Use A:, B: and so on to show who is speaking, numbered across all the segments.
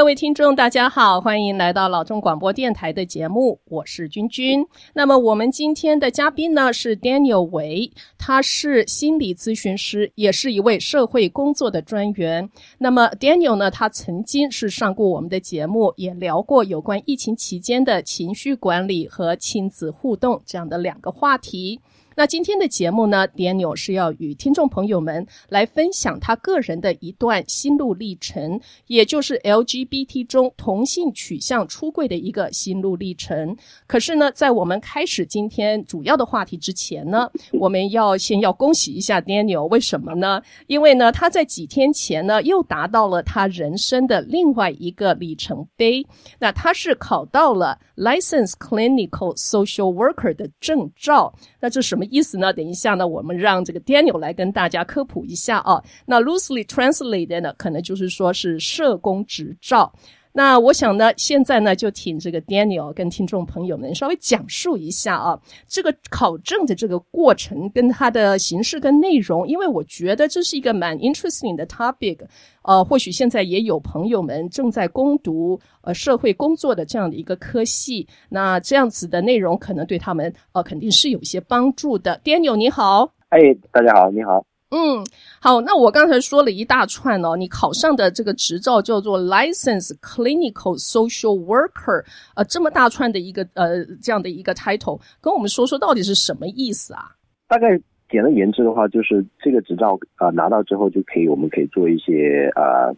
A: 各位听众，大家好，欢迎来到老中广播电台的节目，我是君君。那么我们今天的嘉宾呢是 Daniel 韦，他是心理咨询师，也是一位社会工作的专员。那么 Daniel 呢，他曾经是上过我们的节目，也聊过有关疫情期间的情绪管理和亲子互动这样的两个话题。那今天的节目呢，Daniel 是要与听众朋友们来分享他个人的一段心路历程，也就是 LGBT 中同性取向出柜的一个心路历程。可是呢，在我们开始今天主要的话题之前呢，我们要先要恭喜一下 Daniel，为什么呢？因为呢，他在几天前呢又达到了他人生的另外一个里程碑。那他是考到了 License Clinical Social Worker 的证照。那这什么意思呢？等一下呢，我们让这个 Daniel 来跟大家科普一下啊。那 loosely translated 呢，可能就是说是社工执照。那我想呢，现在呢，就请这个 Daniel 跟听众朋友们稍微讲述一下啊，这个考证的这个过程跟它的形式跟内容，因为我觉得这是一个蛮 interesting 的 topic。呃，或许现在也有朋友们正在攻读呃社会工作的这样的一个科系，那这样子的内容可能对他们呃肯定是有一些帮助的。Daniel 你好，
B: 哎，大家好，你好。
A: 嗯，好，那我刚才说了一大串哦，你考上的这个执照叫做 License Clinical Social Worker，呃，这么大串的一个呃这样的一个 title，跟我们说说到底是什么意思啊？
B: 大概简而言之的话，就是这个执照啊、呃、拿到之后就可以，我们可以做一些呃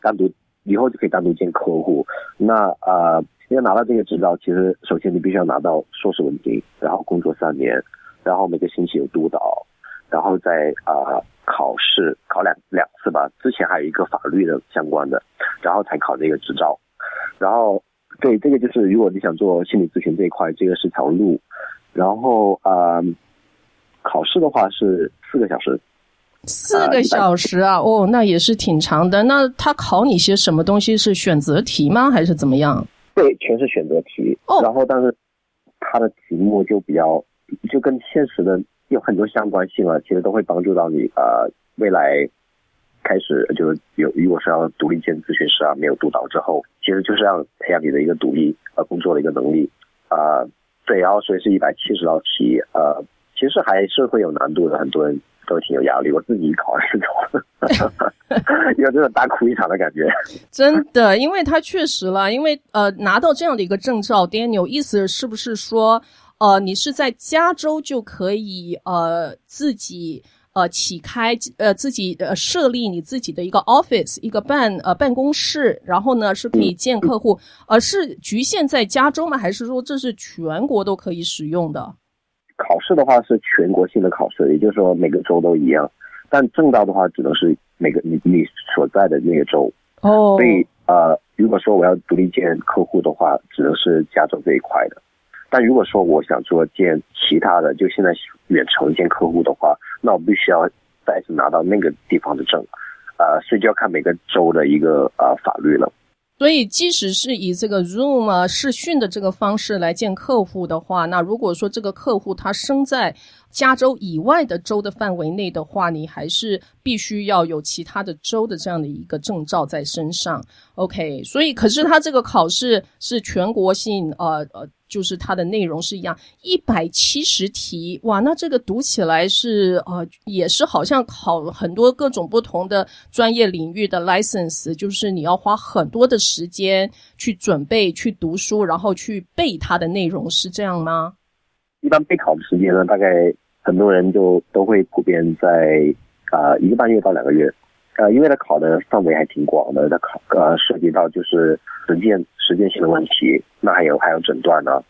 B: 单独以后就可以单独见客户。那呃要拿到这个执照，其实首先你必须要拿到硕士文凭，然后工作三年，然后每个星期有督导。然后再啊、呃、考试考两两次吧，之前还有一个法律的相关的，然后才考这个执照。然后对这个就是如果你想做心理咨询这一块，这个是条路。然后啊、呃，考试的话是四个小时，
A: 四个小时啊，呃、哦，那也是挺长的。那他考你些什么东西？是选择题吗？还是怎么样？
B: 对，全是选择题。哦，然后但是他的题目就比较就跟现实的。有很多相关性啊，其实都会帮助到你呃，未来开始就是有如果是要独立兼咨询师啊，没有督导之后，其实就是要培养你的一个独立呃工作的一个能力啊、呃。对，然后所以是一百七十道题呃，其实还是会有难度的，很多人都挺有压力。我自己考的时候，有这种大哭一场的感觉。
A: 真的，因为他确实了，因为呃拿到这样的一个证照，Daniel 意思是不是说？呃，你是在加州就可以呃自己呃起开呃自己呃设立你自己的一个 office 一个办呃办公室，然后呢是可以见客户，而是局限在加州吗？还是说这是全国都可以使用的？
B: 考试的话是全国性的考试，也就是说每个州都一样，但证照的话只能是每个你你所在的那个州。哦，所以呃，如果说我要独立见客户的话，只能是加州这一块的。但如果说我想做见其他的，就现在远程见客户的话，那我必须要再次拿到那个地方的证，呃，所以就要看每个州的一个呃法律了。
A: 所以，即使是以这个 Zoom 啊视讯的这个方式来见客户的话，那如果说这个客户他生在加州以外的州的范围内的话，你还是必须要有其他的州的这样的一个证照在身上。OK，所以可是他这个考试是全国性，呃呃。就是它的内容是一样，一百七十题，哇，那这个读起来是呃，也是好像考很多各种不同的专业领域的 license，就是你要花很多的时间去准备、去读书，然后去背它的内容，是这样吗？
B: 一般备考的时间呢，大概很多人就都会普遍在啊、一个半月到两个月，呃，因为它考的范围还挺广的，它考呃涉及到就是实践。实践性的问题，那还有还有诊断呢，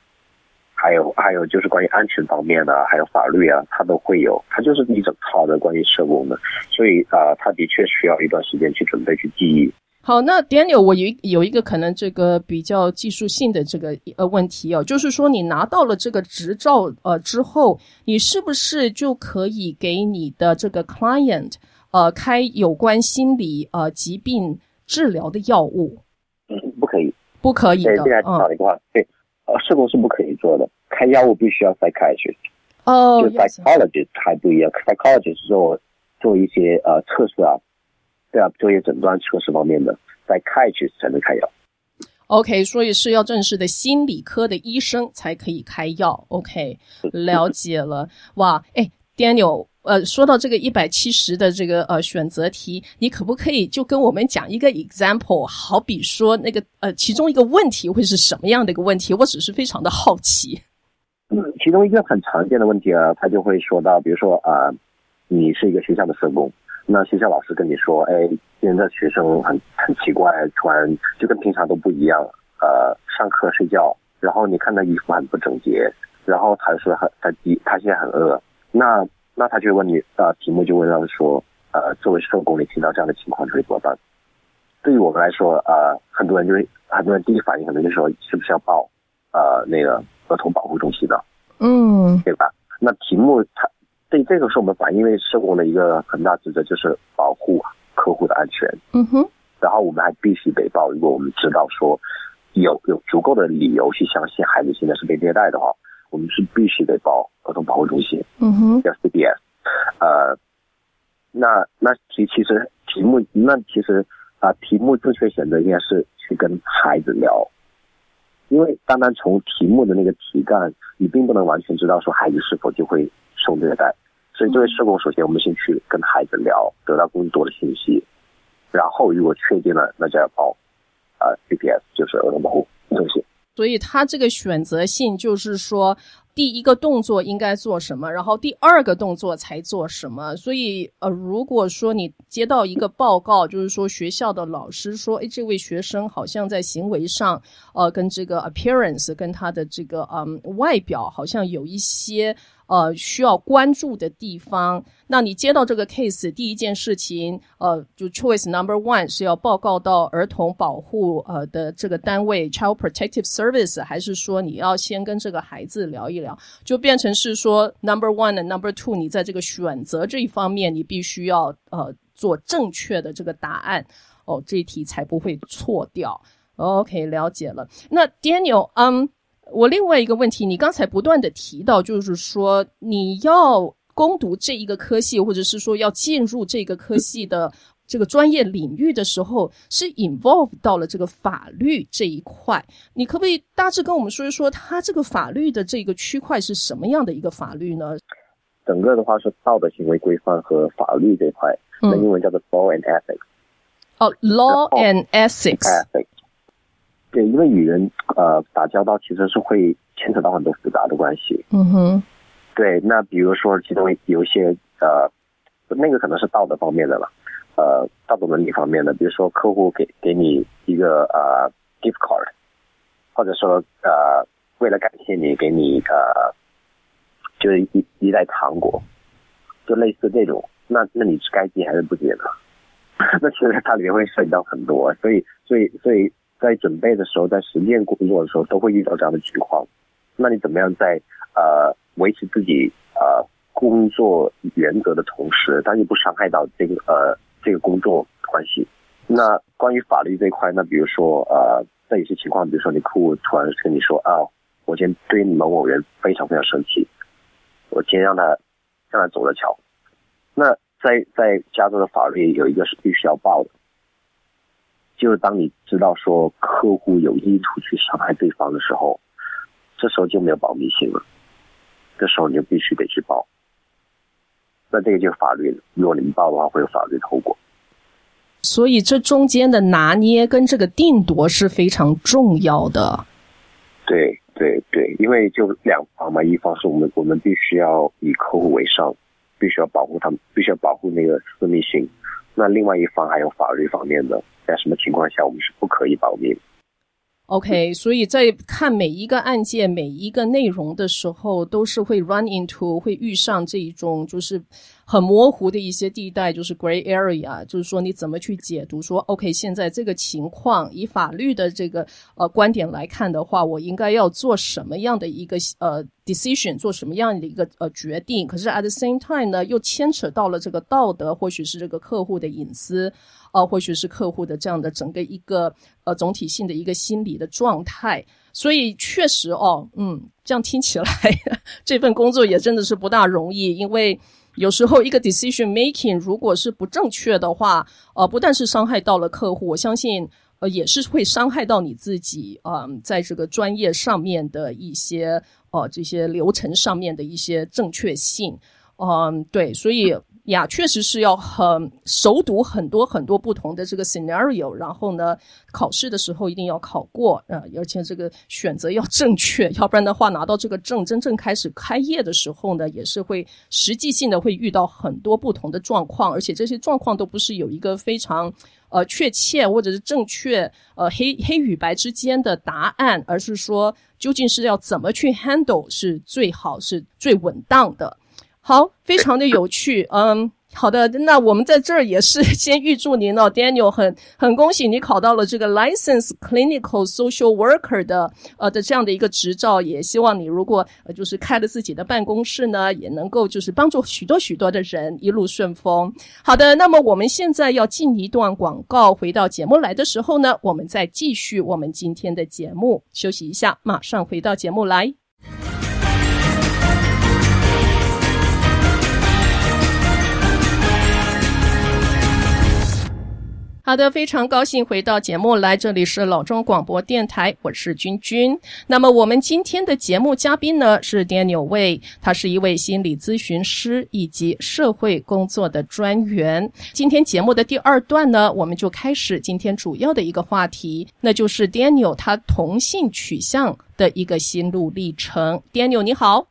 B: 还有还有就是关于安全方面的，还有法律啊，它都会有，它就是一整套的关于社工的，所以啊、呃，它的确需要一段时间去准备去记忆。
A: 好，那 Daniel，我有有一个可能这个比较技术性的这个呃问题哦，就是说你拿到了这个执照呃之后，你是不是就可以给你的这个 client 呃开有关心理呃疾病治疗的药物？
B: 嗯，不可以。
A: 不可以的，
B: 对，这样讲的话，对，呃，社工是不可以做的，开药物必须要 psychiatrist，
A: 哦，
B: 就 psychologist 还不一样，psychologist 是做做一些呃测试啊，对啊，做一些诊断测试方面的，再开去才能开药。
A: OK，所以是要正式的心理科的医生才可以开药。OK，了解了。哇，哎，Daniel，呃，说到这个一百七十的这个呃选择题，你可不可以就跟我们讲一个 example？好比说那个呃其中一个问题会是什么样的一个问题？我只是非常的好奇。
B: 嗯，其中一个很常见的问题啊，他就会说到，比如说啊、呃，你是一个学校的社工。那学校老师跟你说，哎，现在学生很很奇怪，突然就跟平常都不一样，呃，上课睡觉，然后你看他衣服很不整洁，然后他说很他他现在很饿，那那他就问你，呃，题目就问到说，呃，作为社工，你听到这样的情况，你会怎么办？对于我们来说，呃，很多人就是很多人第一反应可能就说，是不是要报呃那个儿童保护中心的？
A: 嗯，
B: 对吧？那题目他。对，这个是我们反映，因为社工的一个很大职责就是保护客户的安全。
A: 嗯哼。
B: 然后我们还必须得报，如果我们知道说有有足够的理由去相信孩子现在是被虐待的话，我们是必须得报儿童保护中心。
A: 嗯哼。
B: 叫 CPS。呃，那那题其实题目那其实啊、呃、题目正确选择应该是去跟孩子聊，因为单单从题目的那个题干，你并不能完全知道说孩子是否就会受虐待。所以作为社工，首先我们先去跟孩子聊，得到更多的信息，然后如果确定了，那就要报啊 CPS，就是儿童保护中心。
A: 所以他这个选择性就是说，第一个动作应该做什么，然后第二个动作才做什么。所以呃，如果说你接到一个报告，就是说学校的老师说，哎，这位学生好像在行为上，呃，跟这个 appearance，跟他的这个嗯外表好像有一些。呃，需要关注的地方。那你接到这个 case，第一件事情，呃，就 choice number one 是要报告到儿童保护呃的这个单位 Child Protective Service，还是说你要先跟这个孩子聊一聊？就变成是说 number one 和 number two，你在这个选择这一方面，你必须要呃做正确的这个答案哦，这一题才不会错掉。OK，了解了。那 Daniel，嗯。我另外一个问题，你刚才不断的提到，就是说你要攻读这一个科系，或者是说要进入这个科系的 这个专业领域的时候，是 involve 到了这个法律这一块。你可不可以大致跟我们说一说，它这个法律的这个区块是什么样的一个法律呢？
B: 整个的话是道德行为规范和法律这一块，那英文叫做 law and ethics。
A: 哦，law and ethics。
B: 对，因为与人呃打交道，其实是会牵扯到很多复杂的关系。
A: 嗯哼。
B: 对，那比如说其中有一些呃，那个可能是道德方面的了，呃，道德伦理方面的，比如说客户给给你一个呃 gift card，或者说呃为了感谢你给你呃就是一一袋糖果，就类似这种，那那你是该接还是不接呢？那其实它里面会涉及到很多，所以所以所以。在准备的时候，在实践工作的时候，都会遇到这样的情况。那你怎么样在呃维持自己呃工作原则的同时，但又不伤害到这个呃这个工作关系？那关于法律这一块，那比如说呃，在有些情况，比如说你客户突然跟你说啊，我今天对你们某人非常非常生气，我今天让他让他走着瞧。那在在加州的法律有一个是必须要报的。就是当你知道说客户有意图去伤害对方的时候，这时候就没有保密性了。这时候你就必须得去报。那这个就是法律，如果你们报的话，会有法律的后果。
A: 所以这中间的拿捏跟这个定夺是非常重要的。
B: 对对对，因为就两方嘛，一方是我们我们必须要以客户为上，必须要保护他们，必须要保护那个私密性。那另外一方还有法律方面的。在什么情况下我们是不可以保密
A: ？OK，所以在看每一个案件、每一个内容的时候，都是会 run into 会遇上这一种就是很模糊的一些地带，就是 gray area，就是说你怎么去解读说，OK，现在这个情况以法律的这个呃观点来看的话，我应该要做什么样的一个呃 decision 做什么样的一个呃决定，可是 at the same time 呢，又牵扯到了这个道德，或许是这个客户的隐私，呃，或许是客户的这样的整个一个呃总体性的一个心理的状态。所以确实哦，嗯，这样听起来这份工作也真的是不大容易，因为有时候一个 decision making 如果是不正确的话，呃，不但是伤害到了客户，我相信。呃，也是会伤害到你自己，嗯，在这个专业上面的一些，呃，这些流程上面的一些正确性，嗯，对，所以呀，确实是要很熟读很多很多不同的这个 scenario，然后呢，考试的时候一定要考过，呃，而且这个选择要正确，要不然的话，拿到这个证，真正开始开业的时候呢，也是会实际性的会遇到很多不同的状况，而且这些状况都不是有一个非常。呃，确切或者是正确，呃，黑黑与白之间的答案，而是说究竟是要怎么去 handle 是最好，是最稳当的。好，非常的有趣，嗯。好的，那我们在这儿也是先预祝您哦，Daniel，很很恭喜你考到了这个 License Clinical Social Worker 的呃的这样的一个执照，也希望你如果呃就是开了自己的办公室呢，也能够就是帮助许多许多的人一路顺风。好的，那么我们现在要进一段广告，回到节目来的时候呢，我们再继续我们今天的节目，休息一下，马上回到节目来。好的，非常高兴回到节目来，这里是老中广播电台，我是君君。那么我们今天的节目嘉宾呢是 Daniel Wei，他是一位心理咨询师以及社会工作的专员。今天节目的第二段呢，我们就开始今天主要的一个话题，那就是 Daniel 他同性取向的一个心路历程。Daniel 你好，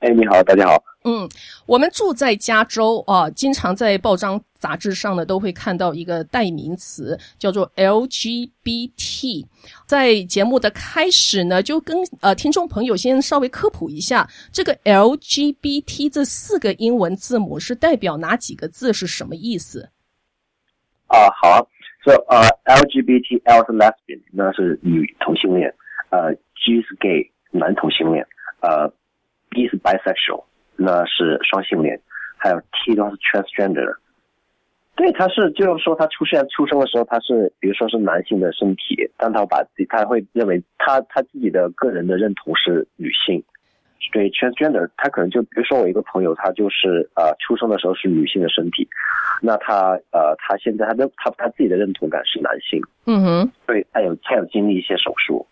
B: 哎，你好，大家好。
A: 嗯，我们住在加州啊，经常在报章杂志上呢都会看到一个代名词，叫做 LGBT。在节目的开始呢，就跟呃听众朋友先稍微科普一下，这个 LGBT 这四个英文字母是代表哪几个字，是什么意思？
B: 啊，好啊，so 呃、，LGBT，L 是 Lesbian，那是女同性恋，呃、，G 是 Gay，男同性恋，呃、uh,，B 是 bisexual。那是双性恋，还有 T 的话是 transgender，对，他是就是说他出现出生的时候他是，比如说是男性的身体，但他把自己他会认为他他自己的个人的认同是女性，对 transgender，他可能就比如说我一个朋友，他就是呃出生的时候是女性的身体，那他呃他现在他的他他自己的认同感是男性，
A: 嗯哼，
B: 对，他有他有经历一些手术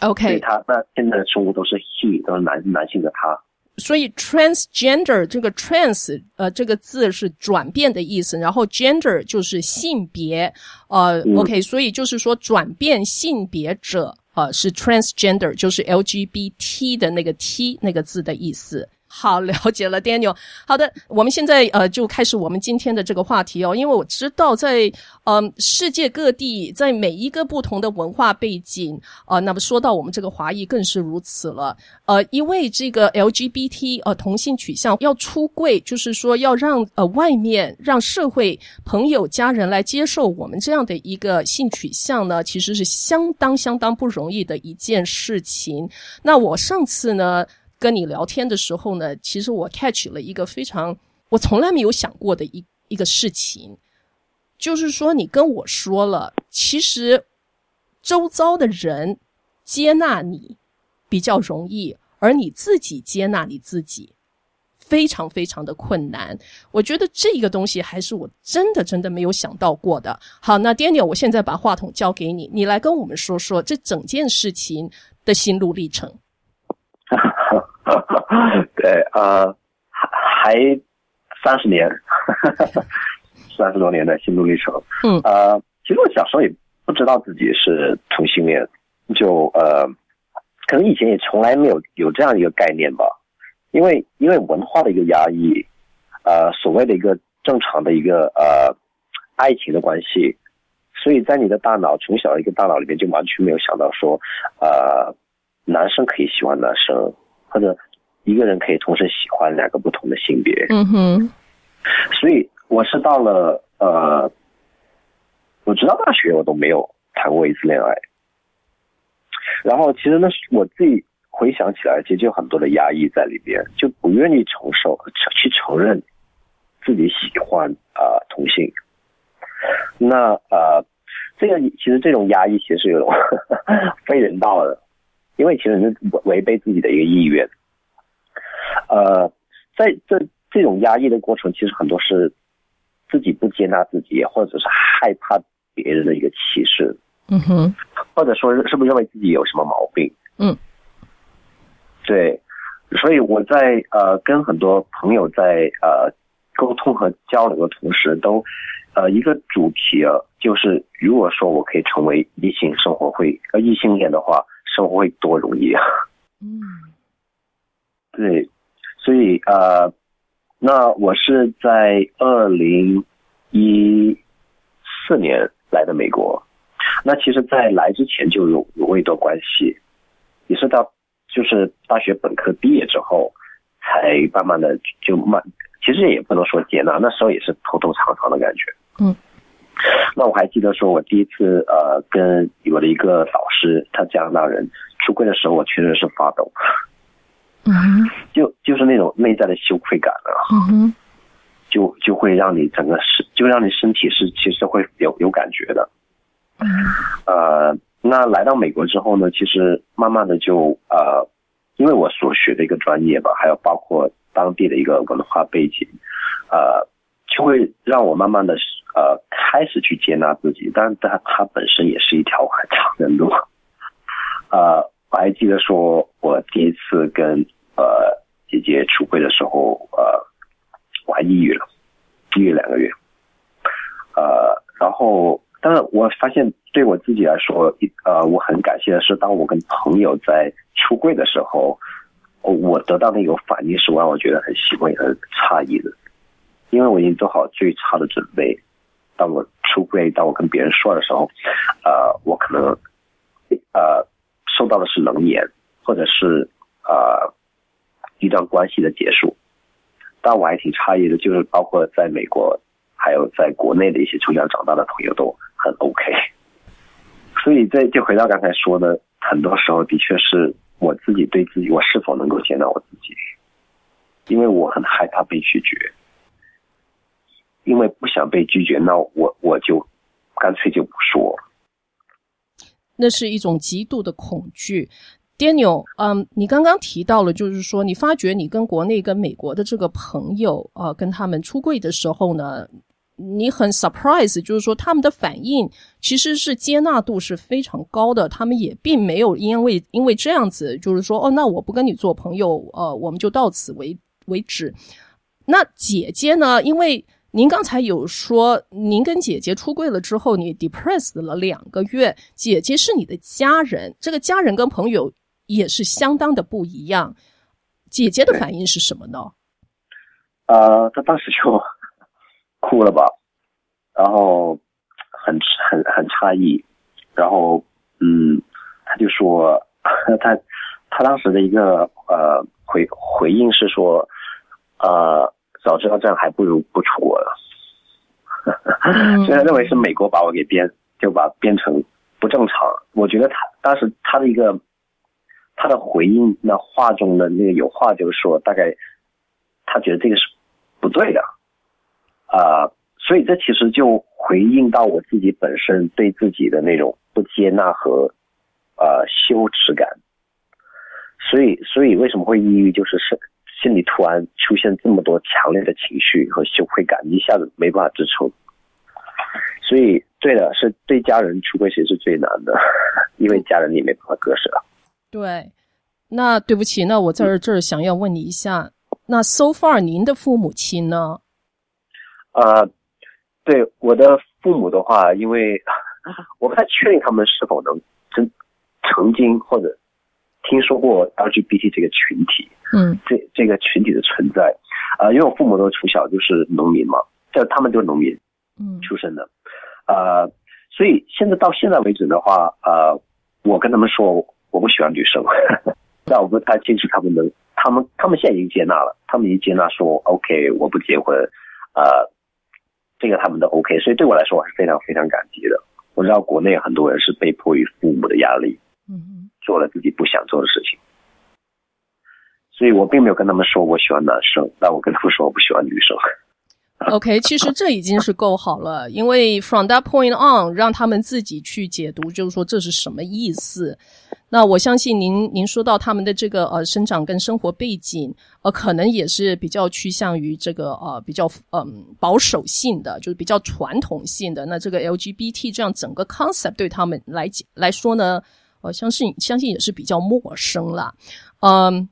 A: ，OK，
B: 所以他那现在的称呼都是 he 都是男男性的他。
A: 所以 transgender 这个 trans 呃这个字是转变的意思，然后 gender 就是性别，呃、嗯、OK，所以就是说转变性别者，呃是 transgender，就是 LGBT 的那个 T 那个字的意思。好，了解了，Daniel。好的，我们现在呃就开始我们今天的这个话题哦，因为我知道在嗯、呃、世界各地，在每一个不同的文化背景啊、呃，那么说到我们这个华裔更是如此了。呃，因为这个 LGBT 呃同性取向要出柜，就是说要让呃外面让社会朋友家人来接受我们这样的一个性取向呢，其实是相当相当不容易的一件事情。那我上次呢，跟你聊天的时候呢，其实我 catch 了一个非常我从来没有想过的一一个事情，就是说你跟我说了，其实周遭的人接纳你比较容易，而你自己接纳你自己非常非常的困难。我觉得这个东西还是我真的真的没有想到过的。好，那 Daniel，我现在把话筒交给你，你来跟我们说说这整件事情的心路历程。
B: 对，呃，还三十年，三十多年的心路历程。
A: 嗯，
B: 呃，其实我小时候也不知道自己是同性恋，就呃，可能以前也从来没有有这样一个概念吧。因为因为文化的一个压抑，呃，所谓的一个正常的一个呃爱情的关系，所以在你的大脑从小一个大脑里面就完全没有想到说，呃，男生可以喜欢男生。或者一个人可以同时喜欢两个不同的性别，
A: 嗯哼，
B: 所以我是到了呃，我直到大学我都没有谈过一次恋爱。然后其实呢，我自己回想起来，其实就有很多的压抑在里边，就不愿意承受、去承认自己喜欢啊、呃、同性。那呃，这个其实这种压抑其实是有种 非人道的，因为其实是违背自己的一个意愿。呃，在这这种压抑的过程，其实很多是自己不接纳自己，或者是害怕别人的一个歧视。
A: 嗯哼，
B: 或者说是不是认为自己有什么毛病？
A: 嗯，
B: 对，所以我在呃跟很多朋友在呃沟通和交流的同时，都呃一个主题啊，就是如果说我可以成为异性，生活会呃异性恋的话，生活会多容易啊。
A: 嗯，
B: 对，所以呃，那我是在二零一四年来的美国。那其实，在来之前就有有过一段关系，也是到就是大学本科毕业之后，才慢慢的就慢，其实也不能说接纳，那时候也是偷偷藏藏的感觉。
A: 嗯，
B: 那我还记得说，我第一次呃跟我的一个导师，他加拿大人出柜的时候，我确实是发抖。
A: 嗯，
B: 就就是那种内在的羞愧感啊。就就会让你整个身，就让你身体是其实会有有感觉的。呃，那来到美国之后呢，其实慢慢的就呃，因为我所学的一个专业吧，还有包括当地的一个文化背景，呃，就会让我慢慢的呃开始去接纳自己，但是它它本身也是一条很长的路。呃，我还记得说我第一次跟呃姐姐出柜的时候，呃，我还抑郁了，抑郁两个月，呃，然后。但是我发现，对我自己来说，一呃，我很感谢的是，当我跟朋友在出柜的时候，我得到那个反应是让我觉得很欣慰、很诧异的，因为我已经做好最差的准备。当我出柜，当我跟别人说的时候，呃，我可能呃受到的是冷眼，或者是呃一段关系的结束。但我还挺诧异的，就是包括在美国，还有在国内的一些从小长大的朋友都。很 OK，所以这就回到刚才说的，很多时候的确是我自己对自己，我是否能够接纳我自己，因为我很害怕被拒绝，因为不想被拒绝，那我我就干脆就不说。
A: 那是一种极度的恐惧。Daniel，嗯，你刚刚提到了，就是说你发觉你跟国内跟美国的这个朋友啊、呃，跟他们出柜的时候呢。你很 surprise，就是说他们的反应其实是接纳度是非常高的，他们也并没有因为因为这样子，就是说哦，那我不跟你做朋友，呃，我们就到此为为止。那姐姐呢？因为您刚才有说，您跟姐姐出柜了之后，你 depressed 了两个月。姐姐是你的家人，这个家人跟朋友也是相当的不一样。姐姐的反应是什么呢？
B: 呃，她当时就。哭了吧，然后很很很诧异，然后嗯，他就说 他他当时的一个呃回回应是说，呃，早知道这样还不如不出国了。虽然认为是美国把我给编，就把编成不正常。我觉得他当时他的一个他的回应那话中的那个有话就是说，大概他觉得这个是不对的。啊、所以这其实就回应到我自己本身对自己的那种不接纳和呃羞耻感，所以所以为什么会抑郁，就是是心里突然出现这么多强烈的情绪和羞愧感，一下子没办法支撑。所以对的，是对家人出轨其实是最难的，因为家人你没办法割舍。
A: 对，那对不起，那我在这儿想要问你一下，那 so far 您的父母亲呢？
B: 呃，对我的父母的话，因为 我不太确定他们是否能真曾经或者听说过 LGBT 这个群体，
A: 嗯，
B: 这这个群体的存在，呃，因为我父母都从小就是农民嘛，就他们就是农民，嗯，出身的，啊、呃，所以现在到现在为止的话，呃，我跟他们说我不喜欢女生，但我不太清楚他们能，他们他们现在已经接纳了，他们已经接纳说 OK，我不结婚，呃。这个他们都 OK，所以对我来说我是非常非常感激的。我知道国内很多人是被迫于父母的压力，嗯，做了自己不想做的事情。所以我并没有跟他们说我喜欢男生，但我跟他们说我不喜欢女生。
A: OK，其实这已经是够好了，因为 from that point on，让他们自己去解读，就是说这是什么意思。那我相信您，您说到他们的这个呃生长跟生活背景，呃，可能也是比较趋向于这个呃比较嗯、呃、保守性的，就是比较传统性的。那这个 LGBT 这样整个 concept 对他们来讲来说呢，我相信相信也是比较陌生了，嗯。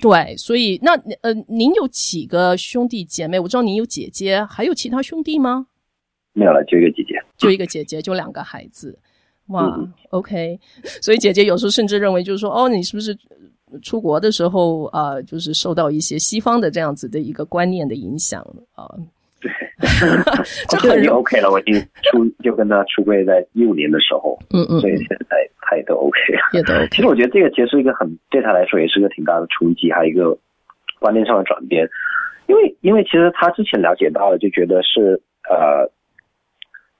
A: 对，所以那呃，您有几个兄弟姐妹？我知道您有姐姐，还有其他兄弟吗？
B: 没有了，就一个姐姐，
A: 就一个姐姐，就两个孩子。哇、嗯、，OK。所以姐姐有时候甚至认为，就是说，哦，你是不是出国的时候啊、呃，就是受到一些西方的这样子的一个观念的影响啊？呃、
B: 对 这很就 OK 了。我已经出就跟他出柜在一五年的时候，嗯嗯，所以现在。也都 OK 啊，也都 OK。其实我觉得这个其实是一个很对他来说也是个挺大的冲击，还有一个观念上的转变。因为因为其实他之前了解到了，就觉得是呃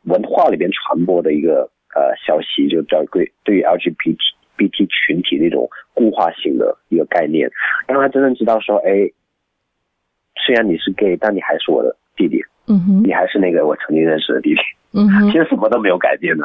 B: 文化里边传播的一个呃消息，就叫对对于 LGBT BT 群体那种固化型的一个概念，让他真正知道说，哎，虽然你是 gay，但你还是我的弟弟，嗯哼，你还是那个我曾经认识的弟弟，嗯哼，其实什么都没有改变的。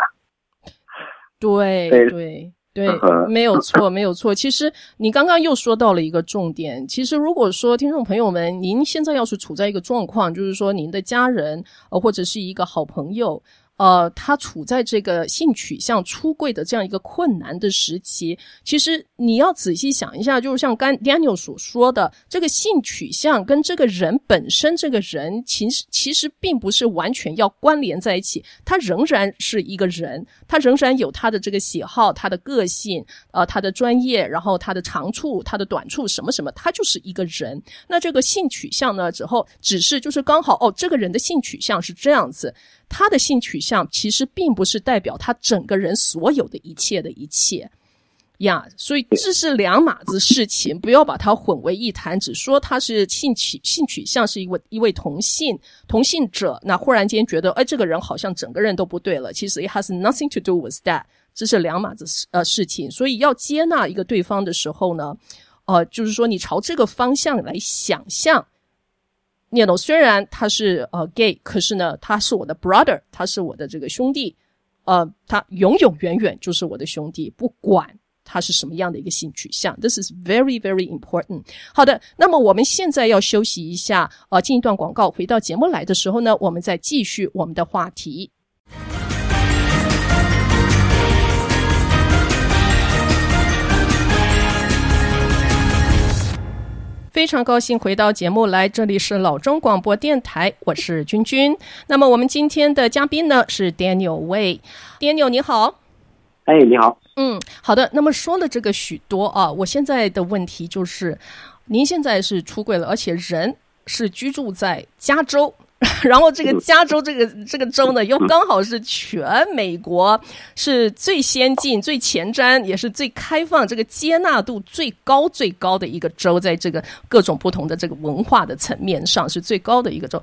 A: 对对对，没有错，没有错。其实你刚刚又说到了一个重点。其实如果说听众朋友们，您现在要是处在一个状况，就是说您的家人呃或者是一个好朋友。呃，他处在这个性取向出柜的这样一个困难的时期，其实你要仔细想一下，就是像刚 Daniel 所说的，这个性取向跟这个人本身这个人，其实其实并不是完全要关联在一起，他仍然是一个人，他仍然有他的这个喜好、他的个性、呃，他的专业，然后他的长处、他的短处，什么什么，他就是一个人。那这个性取向呢，之后只是就是刚好哦，这个人的性取向是这样子。他的性取向其实并不是代表他整个人所有的一切的一切呀所以这是两码子事情，不要把它混为一谈。只说他是性取性取向是一位一位同性同性者，那忽然间觉得哎，这个人好像整个人都不对了。其实 it has nothing to do with that，这是两码子事呃事情。所以要接纳一个对方的时候呢，呃，就是说你朝这个方向来想象。念到虽然他是呃 gay，可是呢，他是我的 brother，他是我的这个兄弟，呃，他永永远远就是我的兄弟，不管他是什么样的一个性取向，this is very very important。好的，那么我们现在要休息一下，呃，进一段广告，回到节目来的时候呢，我们再继续我们的话题。非常高兴回到节目来，这里是老中广播电台，我是君君。那么我们今天的嘉宾呢是 Daniel Way，Daniel 你好，
B: 哎你好，
A: 嗯好的。那么说了这个许多啊，我现在的问题就是，您现在是出柜了，而且人是居住在加州。然后这个加州这个这个州呢，又刚好是全美国是最先进、最前瞻，也是最开放、这个接纳度最高最高的一个州，在这个各种不同的这个文化的层面上是最高的一个州。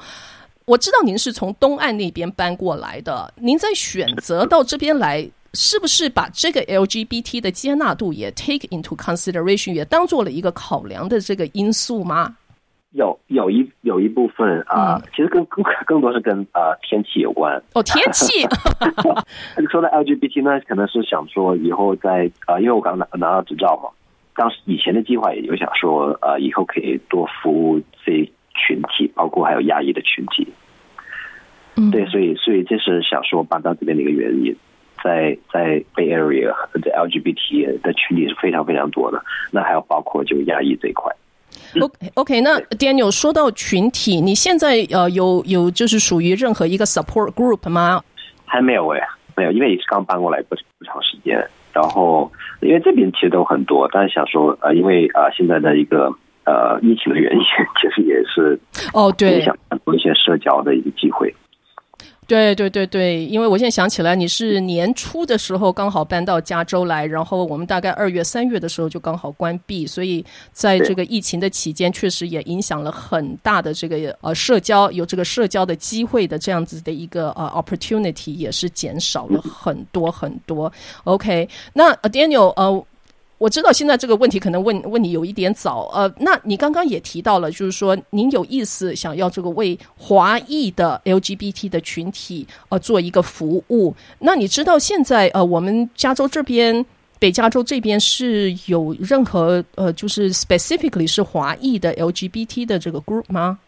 A: 我知道您是从东岸那边搬过来的，您在选择到这边来，是不是把这个 LGBT 的接纳度也 take into consideration，也当做了一个考量的这个因素吗？
B: 有有一有一部分啊、呃嗯，其实更更更多是跟啊、呃、天气有关。
A: 哦，天气。
B: 说到 LGBT 呢，可能是想说以后在啊、呃，因为我刚拿拿到执照嘛，当时以前的计划也有想说啊、呃，以后可以多服务这一群体，包括还有亚裔的群体。嗯，对，所以所以这是想说搬到这边的一个原因，在在 Bay Area 的 LGBT 的群体是非常非常多的，那还有包括就亚裔这一块。
A: OK OK，那 Daniel 说到群体，你现在呃有有就是属于任何一个 support group 吗？
B: 还没有哎，没有，因为也是刚搬过来不不长时间。然后因为这边其实都很多，但是想说呃，因为啊、呃、现在的一个呃疫情的原因，其实也是
A: 哦对，
B: 想多一些社交的一个机会。
A: 对对对对，因为我现在想起来，你是年初的时候刚好搬到加州来，然后我们大概二月、三月的时候就刚好关闭，所以在这个疫情的期间，确实也影响了很大的这个呃社交，有这个社交的机会的这样子的一个呃 opportunity 也是减少了很多很多。OK，那 Daniel 呃。我知道现在这个问题可能问问你有一点早，呃，那你刚刚也提到了，就是说您有意思想要这个为华裔的 LGBT 的群体呃做一个服务。那你知道现在呃我们加州这边北加州这边是有任何呃就是 specifically 是华裔的 LGBT 的这个 group 吗？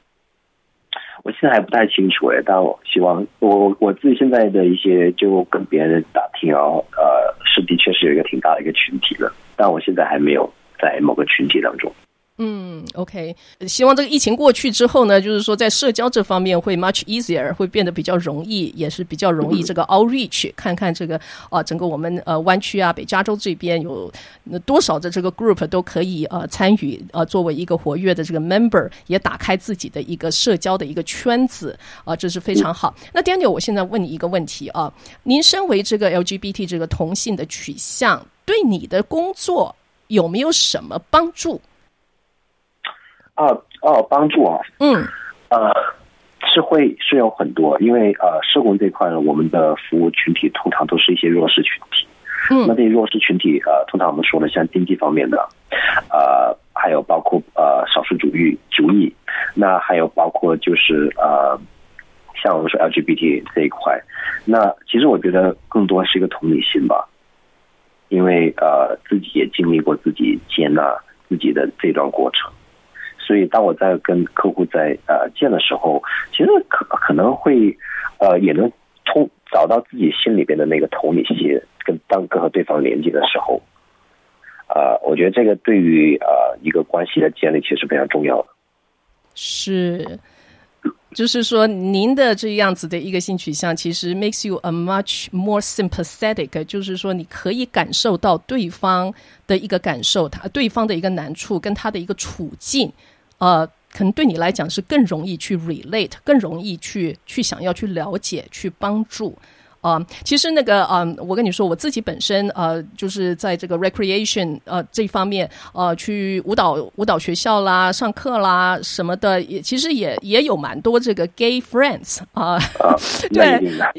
B: 我现在还不太清楚诶，但我希望我我自己现在的一些就跟别人打听哦，呃，是的确是有一个挺大的一个群体的，但我现在还没有在某个群体当中。
A: 嗯，OK，希望这个疫情过去之后呢，就是说在社交这方面会 much easier，会变得比较容易，也是比较容易这个 outreach，看看这个啊、呃，整个我们呃湾区啊，北加州这边有多少的这个 group 都可以呃参与呃作为一个活跃的这个 member，也打开自己的一个社交的一个圈子啊、呃，这是非常好。那 Daniel，我现在问你一个问题啊，您身为这个 LGBT 这个同性的取向，对你的工作有没有什么帮助？
B: 哦哦，帮助啊，
A: 嗯，
B: 呃，是会是有很多，因为呃，社工这一块呢，我们的服务群体通常都是一些弱势群体，
A: 嗯，
B: 那这些弱势群体呃，通常我们说的像经济方面的，呃，还有包括呃少数主义主义，那还有包括就是呃，像我们说 LGBT 这一块，那其实我觉得更多是一个同理心吧，因为呃，自己也经历过自己接纳自己的这段过程。所以，当我在跟客户在呃见的时候，其实可可能会呃也能通找到自己心里边的那个同理心，跟当跟和对方连接的时候，呃，我觉得这个对于呃一个关系的建立其实非常重要的。
A: 是，就是说您的这样子的一个性取向，其实 makes you a much more sympathetic，就是说你可以感受到对方的一个感受，他对方的一个难处跟他的一个处境。呃，可能对你来讲是更容易去 relate，更容易去去想要去了解、去帮助。啊、呃，其实那个，嗯、呃，我跟你说，我自己本身，呃，就是在这个 recreation，呃，这方面，呃，去舞蹈舞蹈学校啦、上课啦什么的，也其实也也有蛮多这个 gay friends 啊。对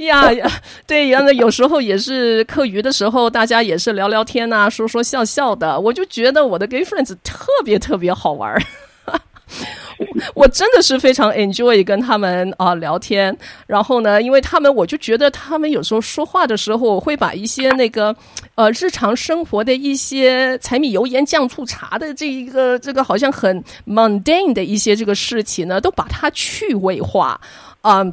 A: 呀呀，对，然后有时候也是课余的时候，大家也是聊聊天啊，说说笑笑的，我就觉得我的 gay friends 特别特别好玩儿。我真的是非常 enjoy 跟他们啊、聊天，然后呢，因为他们，我就觉得他们有时候说话的时候，会把一些那个呃日常生活的一些柴米油盐酱醋茶的这一个这个好像很 mundane 的一些这个事情呢，都把它趣味化啊。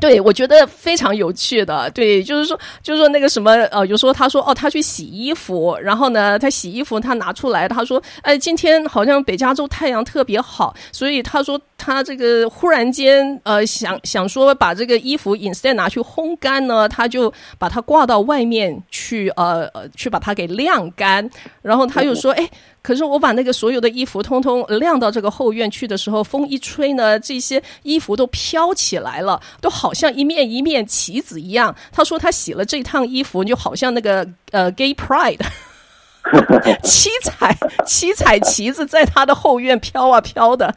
A: 对，我觉得非常有趣的。对，就是说，就是说那个什么，呃，有时候他说，哦，他去洗衣服，然后呢，他洗衣服，他拿出来，他说，哎，今天好像北加州太阳特别好，所以他说他这个忽然间，呃，想想说把这个衣服 instead 拿去烘干呢，他就把它挂到外面去，呃，呃，去把它给晾干，然后他又说，哎。可是我把那个所有的衣服通通晾到这个后院去的时候，风一吹呢，这些衣服都飘起来了，都好像一面一面旗子一样。他说他洗了这趟衣服，就好像那个呃 Gay Pride，七彩七彩旗子在他的后院飘啊飘的。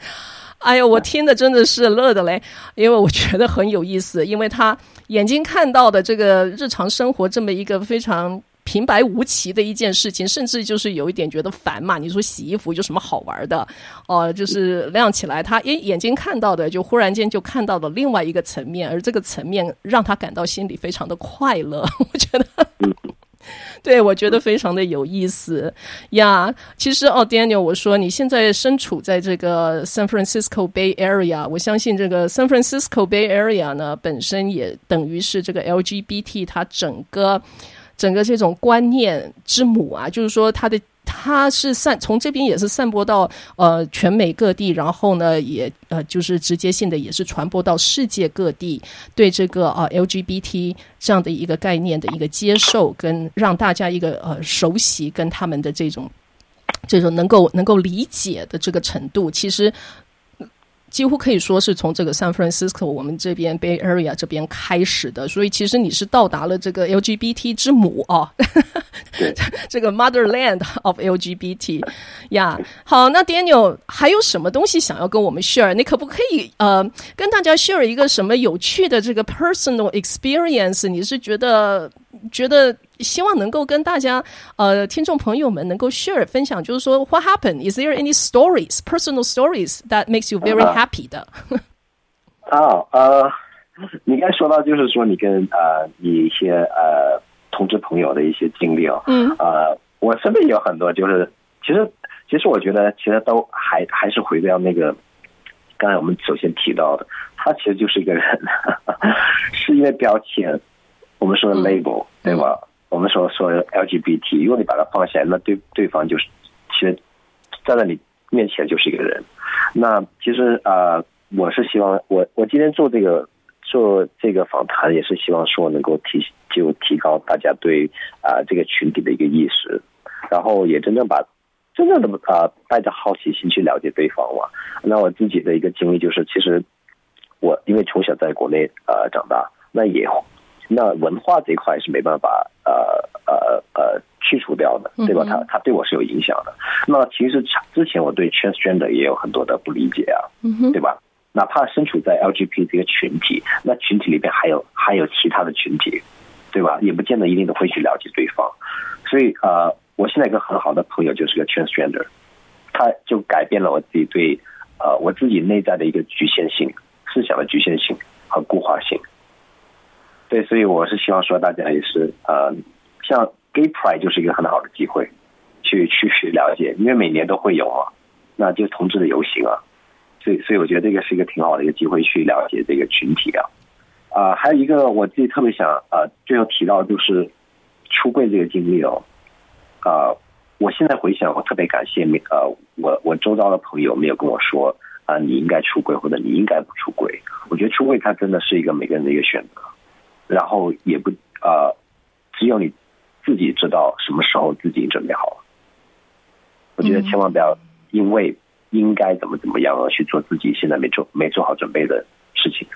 A: 哎呀，我听的真的是乐的嘞，因为我觉得很有意思，因为他眼睛看到的这个日常生活这么一个非常。平白无奇的一件事情，甚至就是有一点觉得烦嘛。你说洗衣服有什么好玩的？哦、就是亮起来，他诶眼睛看到的，就忽然间就看到了另外一个层面，而这个层面让他感到心里非常的快乐。我觉得，对，我觉得非常的有意思呀。其实哦，Daniel，我说你现在身处在这个 San Francisco Bay Area，我相信这个 San Francisco Bay Area 呢，本身也等于是这个 LGBT 它整个。整个这种观念之母啊，就是说，它的它是散从这边也是散播到呃全美各地，然后呢，也呃就是直接性的也是传播到世界各地，对这个呃 LGBT 这样的一个概念的一个接受，跟让大家一个呃熟悉，跟他们的这种这种能够能够理解的这个程度，其实。几乎可以说是从这个 San Francisco 我们这边 Bay Area 这边开始的，所以其实你是到达了这个 LGBT 之母哦，这个 Motherland of LGBT 呀。Yeah. 好，那 Daniel 还有什么东西想要跟我们 share？你可不可以呃跟大家 share 一个什么有趣的这个 personal experience？你是觉得觉得希望能够跟大家呃听众朋友们能够 share 分享，就是说 What happened? Is there any stories, personal stories that makes you very happy 的？
B: 啊、uh, 呃，你刚才说到就是说你跟呃你一些呃同志朋友的一些经历哦，嗯，呃，我身边有很多就是其实其实我觉得其实都还还是回到那个刚才我们首先提到的，他其实就是一个人，是因为标签，我们说的 label、嗯、对吧？我们说说 LGBT，如果你把它放下，那对对方就是其实站在你面前就是一个人。那其实啊、我是希望我我今天做这个做这个访谈，也是希望说能够提就提高大家对啊、这个群体的一个意识，然后也真正把真正的啊、带着好奇心去了解对方嘛。那我自己的一个经历就是，其实我因为从小在国内呃长大，那也。那文化这一块是没办法呃呃呃去除掉的，对吧？它它对我是有影响的。那其实之前我对 transgender 也有很多的不理解啊，对吧？哪怕身处在 LGBT 这个群体，那群体里边还有还有其他的群体，对吧？也不见得一定都会去了解对方。所以呃，我现在一个很好的朋友就是个 transgender，他就改变了我自己对呃我自己内在的一个局限性、思想的局限性和固化性。对，所以我是希望说，大家也是呃，像 Gay Pride 就是一个很好的机会，去去去了解，因为每年都会有啊，那就同志的游行啊，所以所以我觉得这个是一个挺好的一个机会去了解这个群体啊，啊、还有一个我自己特别想呃，最后提到就是出柜这个经历哦，啊、我现在回想，我特别感谢每呃，我我周遭的朋友没有跟我说啊、你应该出柜或者你应该不出柜，我觉得出柜它真的是一个每个人的一个选择。然后也不呃，只有你自己知道什么时候自己准备好了。我觉得千万不要因为应该怎么怎么样而去做自己现在没做没做好准备的事情。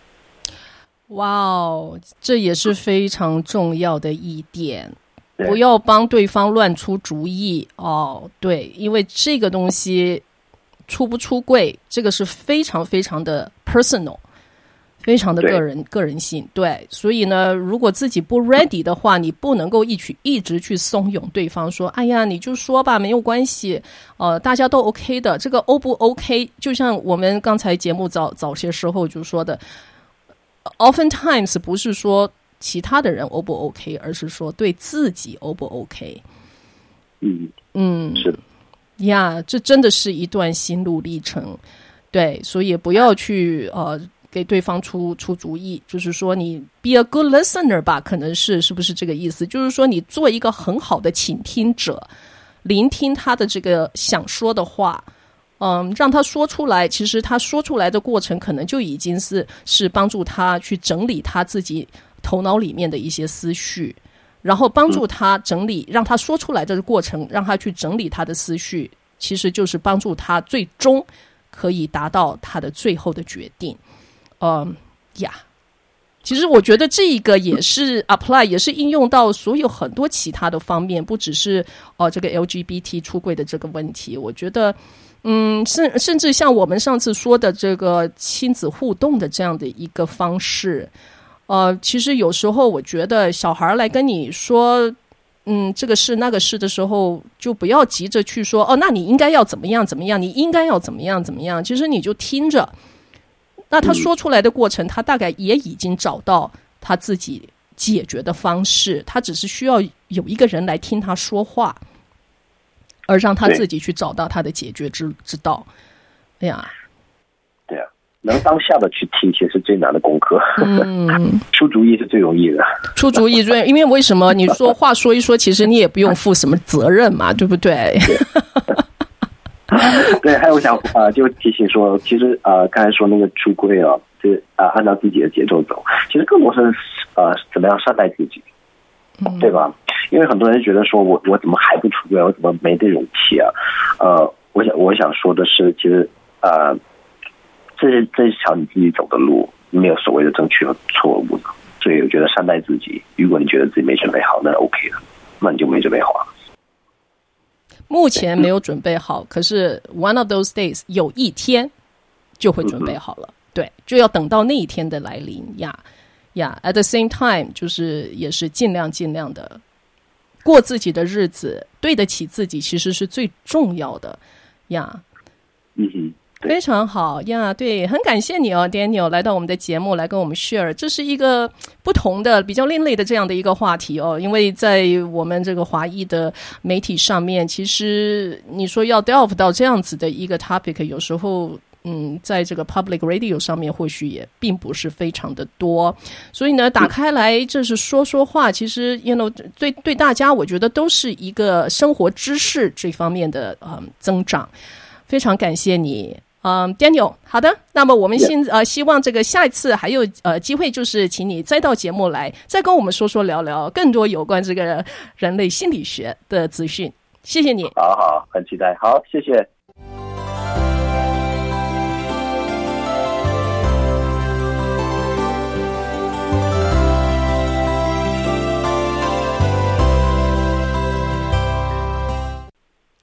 A: 哇哦，这也是非常重要的一点，不要帮对方乱出主意哦。对，因为这个东西出不出柜，这个是非常非常的 personal。非常的个人个人性，对，所以呢，如果自己不 ready 的话，你不能够一去一直去怂恿对方说，哎呀，你就说吧，没有关系，呃，大家都 OK 的。这个 O 不 OK，就像我们刚才节目早早些时候就说的，oftentimes 不是说其他的人 O 不 OK，而是说对自己 O 不 OK。
B: 嗯
A: 嗯，
B: 是的
A: 呀，这真的是一段心路历程，对，所以不要去呃。给对方出出主意，就是说你 be a good listener 吧，可能是是不是这个意思？就是说你做一个很好的倾听者，聆听他的这个想说的话，嗯，让他说出来。其实他说出来的过程，可能就已经是是帮助他去整理他自己头脑里面的一些思绪，然后帮助他整理，让他说出来的过程，让他去整理他的思绪，其实就是帮助他最终可以达到他的最后的决定。嗯呀，其实我觉得这一个也是 apply，也是应用到所有很多其他的方面，不只是哦、这个 LGBT 出柜的这个问题。我觉得，嗯，甚甚至像我们上次说的这个亲子互动的这样的一个方式，呃，其实有时候我觉得小孩来跟你说，嗯，这个事那个事的时候，就不要急着去说哦，那你应该要怎么样怎么样，你应该要怎么样怎么样。其实你就听着。那他说出来的过程，他大概也已经找到他自己解决的方式，他只是需要有一个人来听他说话，而让他自己去找到他的解决之之道。哎呀，
B: 对啊，能当下的去听，其实是最难的功课。嗯，出主意是最容易的。
A: 出主意最，因为为什么？你说话说一说，其实你也不用负什么责任嘛，对不对？对
B: 对，还有我想啊、呃，就提醒说，其实啊、呃，刚才说那个出柜啊，就啊、呃，按照自己的节奏走，其实更多是呃，怎么样善待自己，对吧？因为很多人觉得说我我怎么还不出柜，我怎么没这勇气啊？呃，我想我想说的是，其实啊、呃，这是这是条你自己走的路，没有所谓的正确和错误的，所以我觉得善待自己。如果你觉得自己没准备好，那 OK 的，那你就没准备好啊。
A: 目前没有准备好，可是 one of those days 有一天就会准备好了。对，就要等到那一天的来临呀呀。At the same time，就是也是尽量尽量的过自己的日子，对得起自己，其实是最重要的呀。
B: 嗯哼。
A: 非常好呀，对，很感谢你哦，Daniel 来到我们的节目来跟我们 share，这是一个不同的、比较另类的这样的一个话题哦。因为在我们这个华裔的媒体上面，其实你说要 delve 到这样子的一个 topic，有时候嗯，在这个 public radio 上面或许也并不是非常的多。所以呢，打开来这是说说话，其实 you know 对对大家，我觉得都是一个生活知识这方面的嗯增长。非常感谢你。嗯、um,，Daniel，好的，那么我们现.呃希望这个下一次还有呃机会，就是请你再到节目来，再跟我们说说聊聊更多有关这个人类心理学的资讯。谢谢你，
B: 好好，很期待，好，谢谢。